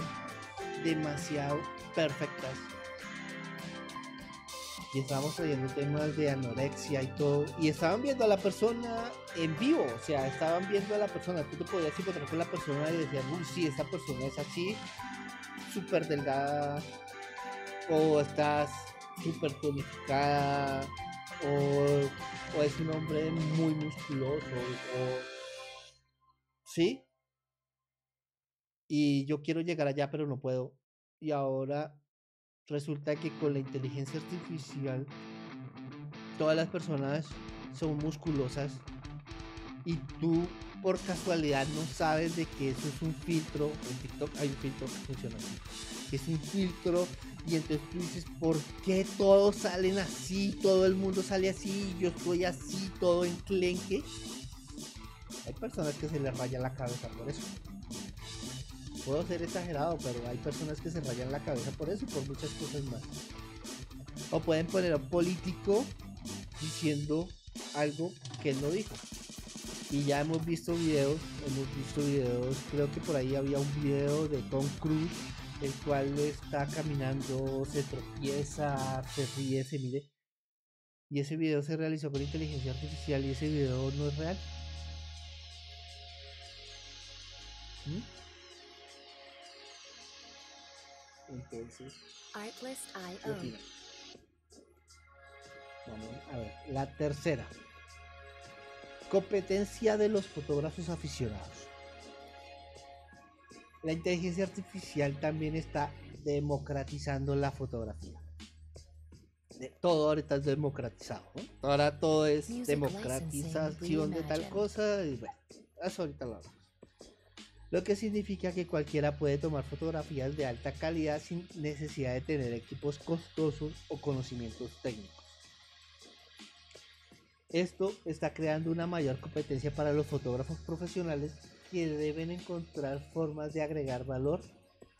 demasiado perfectas. Y estábamos trayendo temas de anorexia y todo. Y estaban viendo a la persona en vivo. O sea, estaban viendo a la persona. Tú te podías encontrar con la persona y decías, uy, sí, esta persona es así, súper delgada. O estás súper tonificada. O, o es un hombre muy musculoso. O, ¿Sí? Y yo quiero llegar allá, pero no puedo. Y ahora resulta que con la inteligencia artificial todas las personas son musculosas y tú por casualidad no sabes de que eso es un filtro. En TikTok hay un filtro que funciona así. Es un filtro y entonces tú dices, ¿por qué todos salen así? Todo el mundo sale así, yo estoy así, todo enclenque. Hay personas que se les raya la cabeza por eso. Puedo ser exagerado, pero hay personas que se rayan la cabeza por eso y por muchas cosas más. O pueden poner a un político diciendo algo que él no dijo. Y ya hemos visto videos, hemos visto videos, creo que por ahí había un video de Tom Cruise, el cual está caminando, se tropieza, se ríe, se mire. Y ese video se realizó con inteligencia artificial y ese video no es real. ¿Mm? Entonces, Vamos a ver, la tercera. Competencia de los fotógrafos aficionados. La inteligencia artificial también está democratizando la fotografía. todo ahorita es democratizado. Ahora todo es democratización de tal cosa y bueno, eso ahorita lo hablamos lo que significa que cualquiera puede tomar fotografías de alta calidad sin necesidad de tener equipos costosos o conocimientos técnicos. Esto está creando una mayor competencia para los fotógrafos profesionales que deben encontrar formas de agregar valor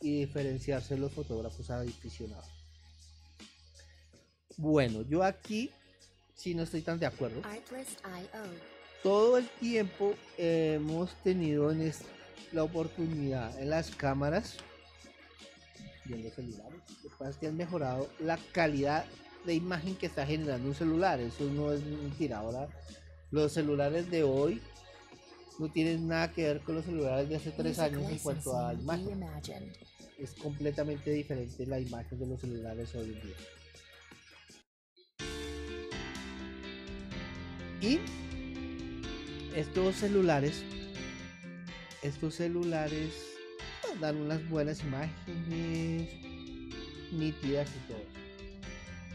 y diferenciarse de los fotógrafos aficionados. Bueno, yo aquí sí no estoy tan de acuerdo. Todo el tiempo hemos tenido en este la oportunidad en las cámaras y en los celulares. Que han mejorado la calidad de imagen que está generando un celular. Eso no es mentira. Ahora, los celulares de hoy no tienen nada que ver con los celulares de hace tres años en cuanto a imagen. Es completamente diferente la imagen de los celulares hoy en día. Y estos celulares estos celulares pues, dan unas buenas imágenes, nítidas y todo.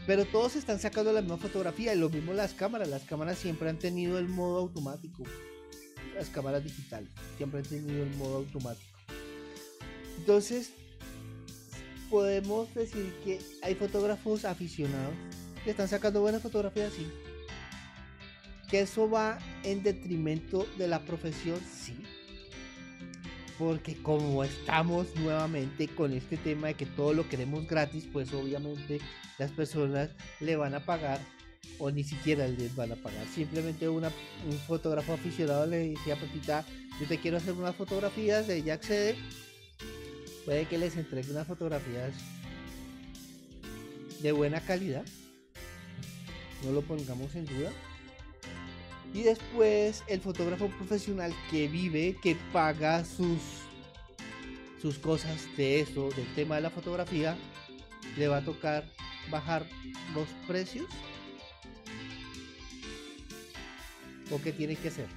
Pero todos están sacando la misma fotografía y lo mismo las cámaras. Las cámaras siempre han tenido el modo automático. Las cámaras digitales siempre han tenido el modo automático. Entonces, podemos decir que hay fotógrafos aficionados que están sacando buenas fotografías, sí. Que eso va en detrimento de la profesión, sí porque como estamos nuevamente con este tema de que todo lo queremos gratis, pues obviamente las personas le van a pagar o ni siquiera les van a pagar. Simplemente un fotógrafo aficionado le dice a Pepita, yo te quiero hacer unas fotografías, ella accede, puede que les entregue unas fotografías de buena calidad, no lo pongamos en duda. Y después el fotógrafo profesional que vive, que paga sus, sus cosas de eso, del tema de la fotografía, le va a tocar bajar los precios. ¿O qué tiene que hacer?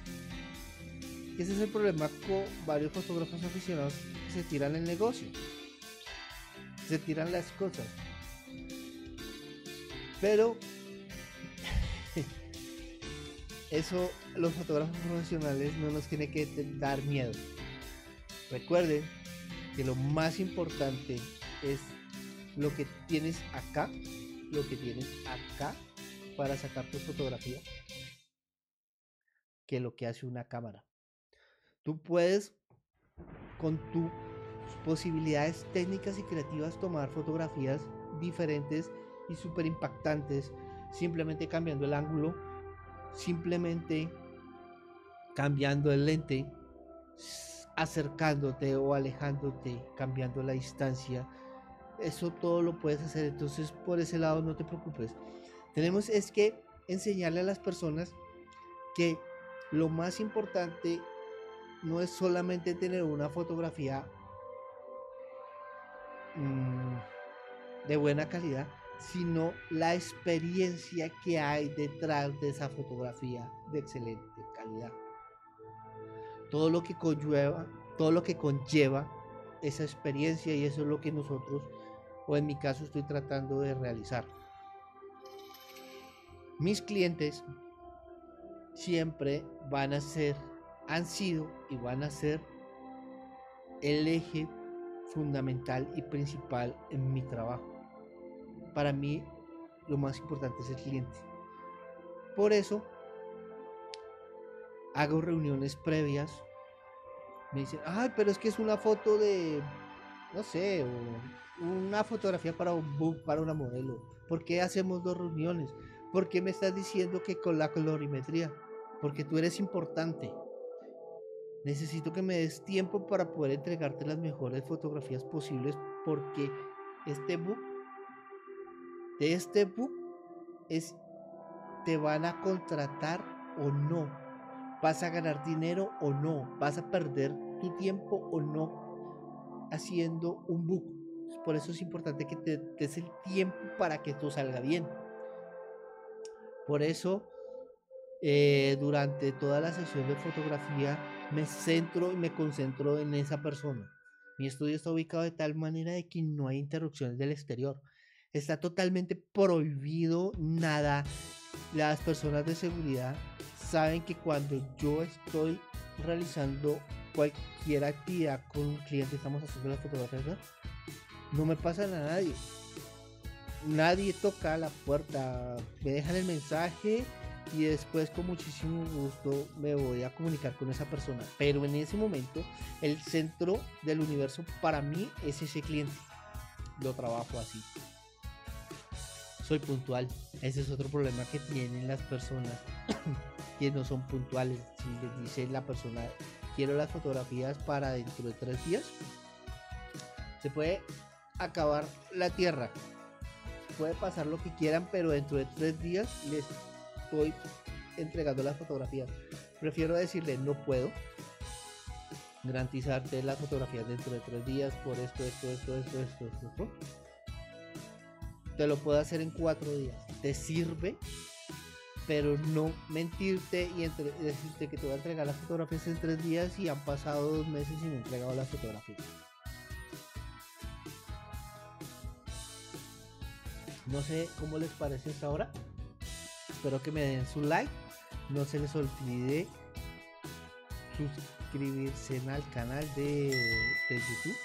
Ese es el problema con varios fotógrafos aficionados que se tiran el negocio. Se tiran las cosas. Pero eso los fotógrafos profesionales no nos tiene que dar miedo. Recuerden que lo más importante es lo que tienes acá, lo que tienes acá para sacar tu fotografía que lo que hace una cámara. Tú puedes con tus posibilidades técnicas y creativas tomar fotografías diferentes y súper impactantes simplemente cambiando el ángulo, simplemente cambiando el lente, acercándote o alejándote, cambiando la distancia. Eso todo lo puedes hacer, entonces por ese lado no te preocupes. Tenemos es que enseñarle a las personas que lo más importante no es solamente tener una fotografía mm, de buena calidad, sino la experiencia que hay detrás de esa fotografía de excelente calidad. Todo lo que conlleva, todo lo que conlleva esa experiencia y eso es lo que nosotros, o en mi caso, estoy tratando de realizar. Mis clientes siempre van a ser, han sido y van a ser el eje fundamental y principal en mi trabajo para mí lo más importante es el cliente. Por eso hago reuniones previas. Me dicen, ay, pero es que es una foto de, no sé, una fotografía para un book, para una modelo. ¿Por qué hacemos dos reuniones? ¿Por qué me estás diciendo que con la colorimetría? Porque tú eres importante. Necesito que me des tiempo para poder entregarte las mejores fotografías posibles porque este book de este book es te van a contratar o no, vas a ganar dinero o no, vas a perder tu tiempo o no haciendo un book. Por eso es importante que te des el tiempo para que esto salga bien. Por eso, eh, durante toda la sesión de fotografía, me centro y me concentro en esa persona. Mi estudio está ubicado de tal manera de que no hay interrupciones del exterior. Está totalmente prohibido nada. Las personas de seguridad saben que cuando yo estoy realizando cualquier actividad con un cliente, estamos haciendo las fotografías, no me pasa a nadie. Nadie toca la puerta, me dejan el mensaje y después con muchísimo gusto me voy a comunicar con esa persona. Pero en ese momento el centro del universo para mí es ese cliente. Lo trabajo así soy puntual. Ese es otro problema que tienen las personas *coughs* que no son puntuales. Si les dice la persona, quiero las fotografías para dentro de tres días, se puede acabar la tierra. Puede pasar lo que quieran, pero dentro de tres días les estoy entregando las fotografías. Prefiero decirle, no puedo garantizarte las fotografías dentro de tres días por esto, esto, esto, esto, esto, esto. esto te lo puedo hacer en cuatro días. Te sirve, pero no mentirte y decirte que te voy a entregar las fotografías en tres días y han pasado dos meses no he entregado las fotografías. No sé cómo les parece esta hora. Espero que me den su like. No se les olvide suscribirse al canal de YouTube.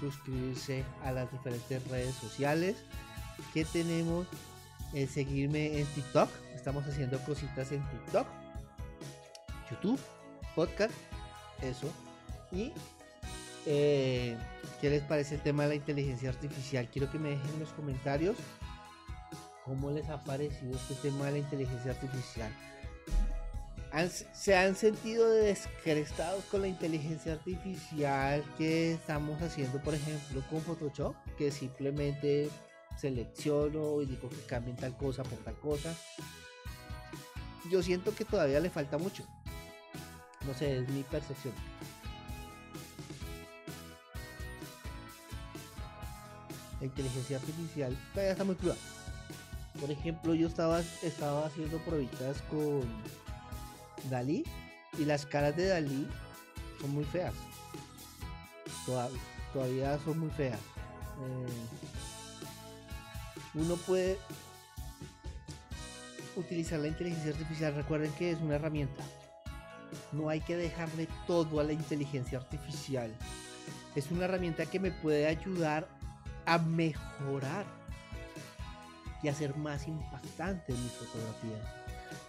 Suscribirse a las diferentes redes sociales que tenemos el seguirme en TikTok. Estamos haciendo cositas en TikTok, YouTube, podcast, eso. Y eh, ¿qué les parece el tema de la inteligencia artificial? Quiero que me dejen en los comentarios cómo les ha parecido este tema de la inteligencia artificial. ¿Se han sentido descrestados con la inteligencia artificial que estamos haciendo, por ejemplo, con Photoshop? Que simplemente selecciono y digo que cambien tal cosa por tal cosa. Yo siento que todavía le falta mucho. No sé, es mi percepción. La inteligencia artificial todavía está muy cruda. Por ejemplo, yo estaba, estaba haciendo pruebas con Dalí y las caras de Dalí son muy feas. Todavía, son muy feas. Eh, uno puede utilizar la inteligencia artificial. Recuerden que es una herramienta. No hay que dejarle todo a la inteligencia artificial. Es una herramienta que me puede ayudar a mejorar y hacer más impactante mi fotografía,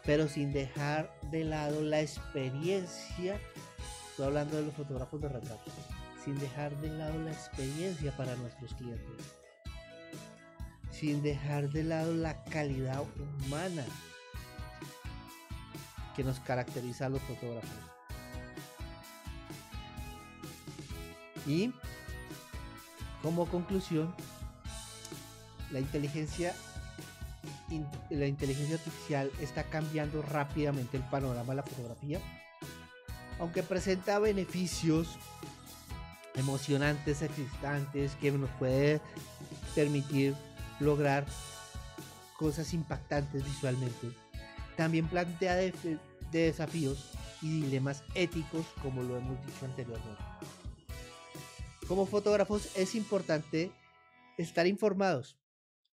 pero sin dejar de lado la experiencia. Estoy hablando de los fotógrafos de retratos, sin dejar de lado la experiencia para nuestros clientes, sin dejar de lado la calidad humana que nos caracteriza a los fotógrafos. Y como conclusión, la inteligencia la inteligencia artificial está cambiando rápidamente el panorama de la fotografía. Aunque presenta beneficios emocionantes, existantes, que nos puede permitir lograr cosas impactantes visualmente, también plantea de desafíos y dilemas éticos, como lo hemos dicho anteriormente. Como fotógrafos es importante estar informados,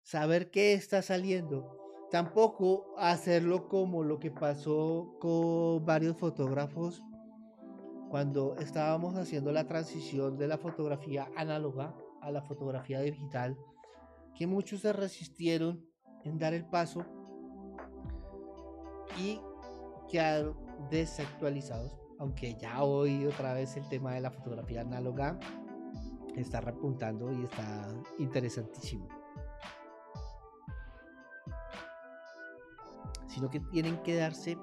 saber qué está saliendo. Tampoco hacerlo como lo que pasó con varios fotógrafos cuando estábamos haciendo la transición de la fotografía análoga a la fotografía digital, que muchos se resistieron en dar el paso y quedaron desactualizados, aunque ya hoy otra vez el tema de la fotografía análoga está repuntando y está interesantísimo. Sino que tienen que darse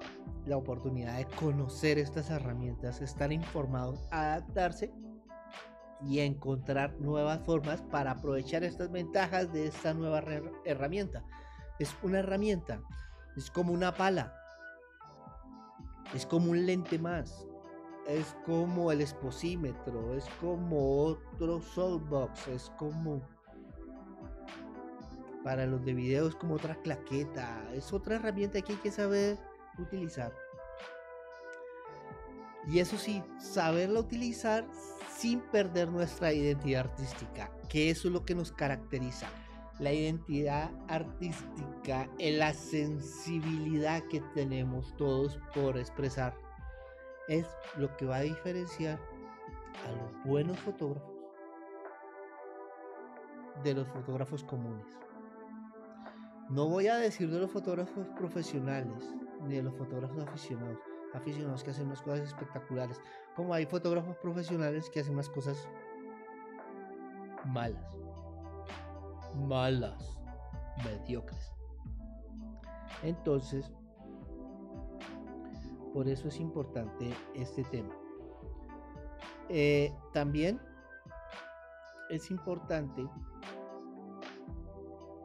la oportunidad de conocer estas herramientas, estar informados, adaptarse y encontrar nuevas formas para aprovechar estas ventajas de esta nueva herramienta. Es una herramienta, es como una pala, es como un lente más, es como el exposímetro, es como otro softbox, es como para los de video es como otra claqueta, es otra herramienta que hay que saber utilizar. Y eso sí, saberla utilizar sin perder nuestra identidad artística, que eso es lo que nos caracteriza. La identidad artística la sensibilidad que tenemos todos por expresar es lo que va a diferenciar a los buenos fotógrafos de los fotógrafos comunes. No voy a decir de los fotógrafos profesionales ni de los fotógrafos aficionados, aficionados que hacen unas cosas espectaculares, como hay fotógrafos profesionales que hacen unas cosas malas, malas, mediocres. Entonces, por eso es importante este tema. Eh, también es importante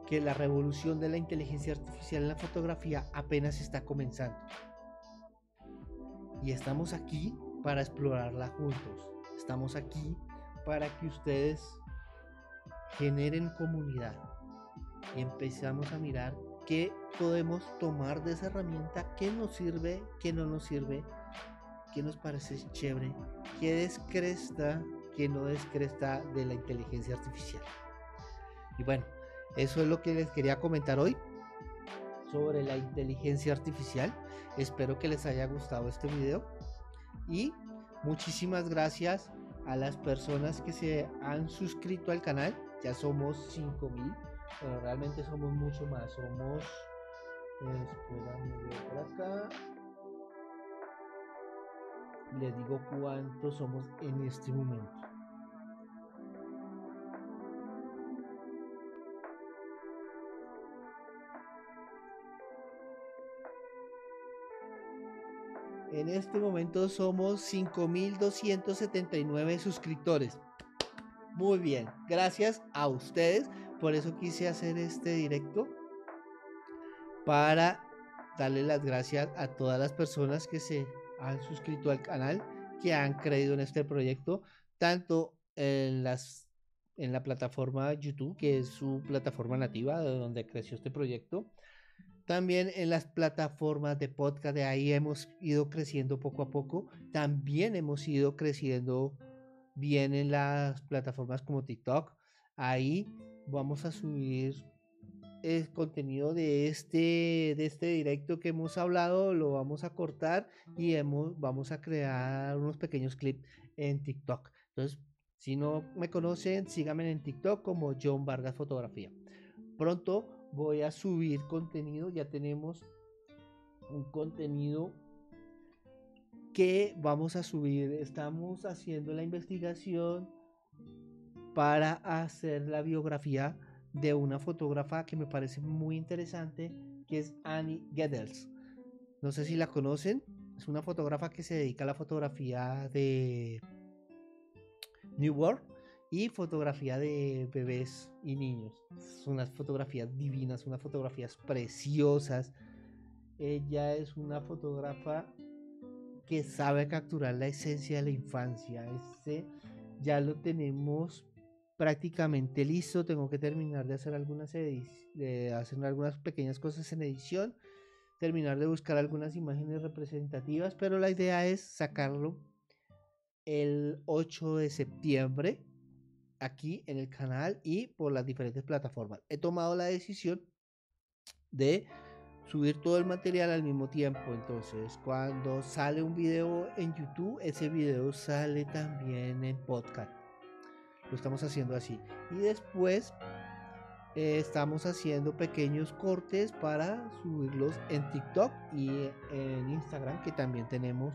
que la revolución de la inteligencia artificial en la fotografía apenas está comenzando. Y estamos aquí para explorarla juntos. Estamos aquí para que ustedes generen comunidad y empezamos a mirar qué podemos tomar de esa herramienta, qué nos sirve, qué no nos sirve, qué nos parece chévere, qué descresta, qué no descresta de la inteligencia artificial. Y bueno, eso es lo que les quería comentar hoy sobre la inteligencia artificial. Espero que les haya gustado este video y muchísimas gracias a las personas que se han suscrito al canal. Ya somos 5000 pero realmente somos mucho más. Somos. Espérame, por acá. Le digo cuántos somos en este momento. En este momento somos 5.279 suscriptores. Muy bien, gracias a ustedes por eso quise hacer este directo para darle las gracias a todas las personas que se han suscrito al canal, que han creído en este proyecto, tanto en en la plataforma YouTube, que es su plataforma nativa de donde creció este proyecto. También en las plataformas de podcast, de ahí hemos ido creciendo poco a poco. También hemos ido creciendo bien en las plataformas como TikTok. Ahí vamos a subir el contenido de este, de este directo que hemos hablado, lo vamos a cortar y hemos, vamos a crear unos pequeños clips en TikTok. Entonces, Si no me conocen, síganme en TikTok como John Vargas Fotografía. Pronto voy a subir contenido, ya tenemos un contenido que vamos a subir. Estamos haciendo la investigación para hacer la biografía de una fotógrafa que me parece muy interesante, que es Annie Gedels. No sé si la conocen, es una fotógrafa que se dedica a la fotografía de New World y fotografía de bebés y niños. Son unas fotografías divinas, unas fotografías preciosas. Ella es una fotógrafa que sabe capturar la esencia de la infancia. Este ya lo tenemos prácticamente listo. Tengo que terminar de hacer algunas de hacer algunas pequeñas cosas en edición, terminar de buscar algunas imágenes representativas, pero la idea es sacarlo el 8 de septiembre aquí en el canal y por las diferentes plataformas. He tomado la decisión de subir todo el material al mismo tiempo. Entonces, cuando sale un video en YouTube, ese video sale también en podcast. Lo estamos haciendo así. Y después eh, estamos haciendo pequeños cortes para subirlos en TikTok y en Instagram, que también tenemos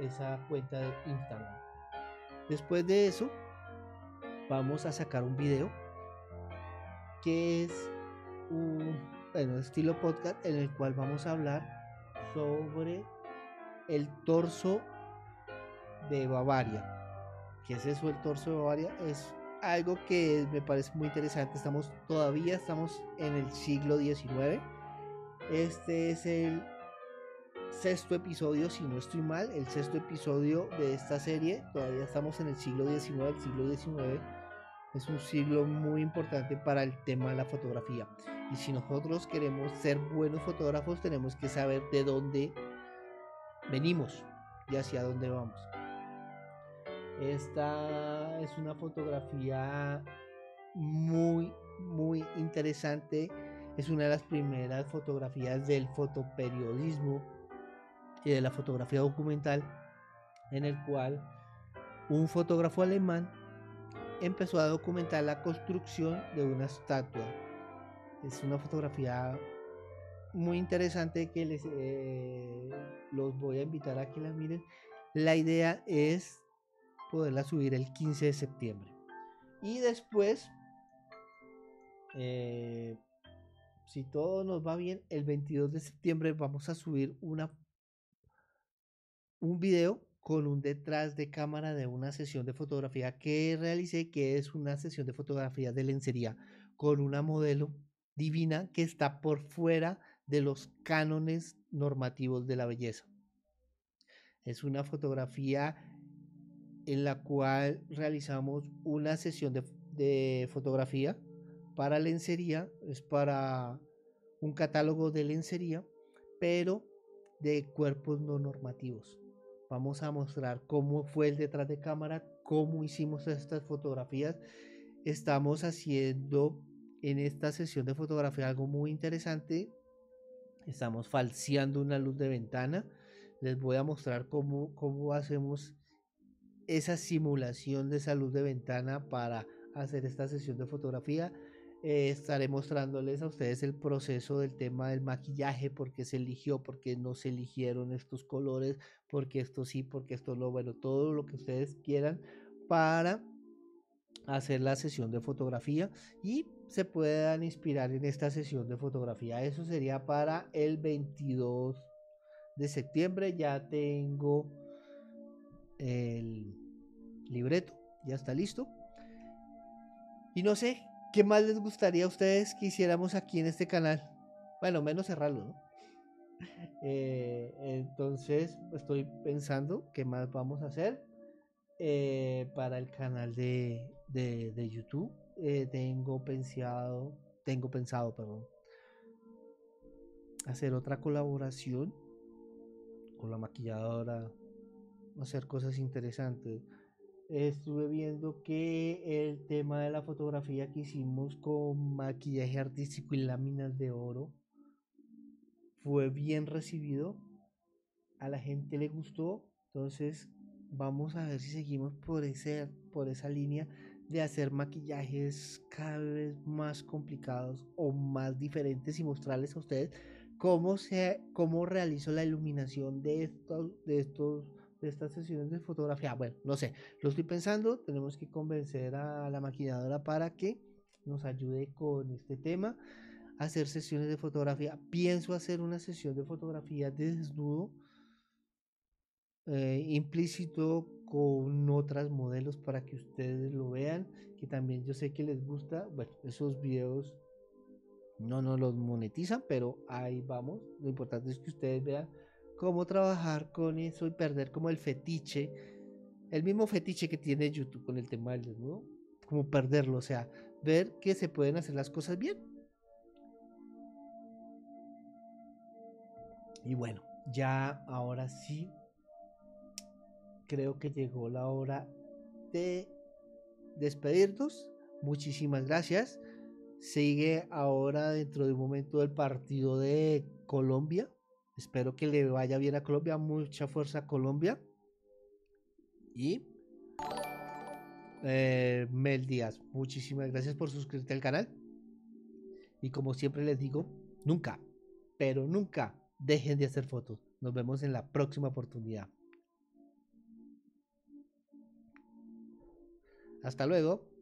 esa cuenta de Instagram. Después de eso, vamos a sacar un video que es un bueno, estilo podcast en el cual vamos a hablar sobre el torso de Bavaria. ¿Qué es eso el torso de Bavaria? Es algo que me parece muy interesante. Estamos todavía estamos en el siglo XIX. Este es el sexto episodio, si no estoy mal, el sexto episodio de esta serie. Todavía estamos en el siglo XIX. El siglo XIX es un siglo muy importante para el tema de la fotografía. Y si nosotros queremos ser buenos fotógrafos, tenemos que saber de dónde venimos y hacia dónde vamos. Esta es una fotografía muy, muy interesante. Es una de las primeras fotografías del fotoperiodismo y de la fotografía documental en el cual un fotógrafo alemán empezó a documentar la construcción de una estatua. Es una fotografía muy interesante que les eh, los voy a invitar a que la miren. La idea es poderla subir el 15 de septiembre. Y después, eh, si todo nos va bien, el 22 de septiembre vamos a subir una un video con un detrás de cámara de una sesión de fotografía que realicé, que es una sesión de fotografía de lencería con una modelo divina que está por fuera de los cánones normativos de la belleza. Es una fotografía en la cual realizamos una sesión de, de fotografía para lencería, es para un catálogo de lencería, pero de cuerpos no normativos. Vamos a mostrar cómo fue el detrás de cámara, cómo hicimos estas fotografías. Estamos haciendo en esta sesión de fotografía algo muy interesante. Estamos falseando una luz de ventana. Les voy a mostrar cómo, cómo hacemos esa simulación de esa luz de ventana para hacer esta sesión de fotografía. Eh, estaré mostrándoles a ustedes el proceso del tema del maquillaje, porque se eligió, porque no se eligieron estos colores, porque esto sí, porque esto no, bueno, todo lo que ustedes quieran para hacer la sesión de fotografía y se puedan inspirar en esta sesión de fotografía. Eso sería para el 22 de septiembre. Ya tengo el libreto, ya está listo. Y no sé, ¿Qué más les gustaría a ustedes que hiciéramos aquí en este canal? Bueno, menos cerrarlo, ¿no? Eh, entonces, estoy pensando qué más vamos a hacer eh, para el canal de, de, YouTube. Eh, tengo pensado, tengo pensado, perdón, hacer otra colaboración con la maquilladora, hacer cosas interesantes estuve viendo que el tema de la fotografía que hicimos con maquillaje artístico y láminas de oro fue bien recibido. A la gente le gustó. Entonces vamos a ver si seguimos por ese, por esa línea de hacer maquillajes cada vez más complicados o más diferentes y mostrarles a ustedes cómo se cómo realizo la iluminación de estos de estos de estas sesiones de fotografía. Bueno, no sé, lo estoy pensando, tenemos que convencer a la maquilladora para que nos ayude con este tema, hacer sesiones de fotografía. Pienso hacer una sesión de fotografía de desnudo eh, implícito con otras modelos para que ustedes lo vean, que también yo sé que les gusta. Bueno, esos videos no nos los monetizan, pero ahí vamos. Lo importante es que ustedes vean cómo trabajar con eso y perder como el fetiche, el mismo fetiche que tiene YouTube con el tema del desnudo, como perderlo, o sea, ver que se pueden hacer las cosas bien. Y bueno, ya ahora sí creo que llegó la hora de despedirnos. Muchísimas gracias. Sigue ahora dentro de un momento el partido de Colombia. Espero que le vaya bien a Colombia. Mucha fuerza Colombia. Y eh, Mel Díaz, muchísimas gracias por suscribirte al canal. Y como siempre les digo, nunca, pero nunca dejen de hacer fotos. Nos vemos en la próxima oportunidad. Hasta luego.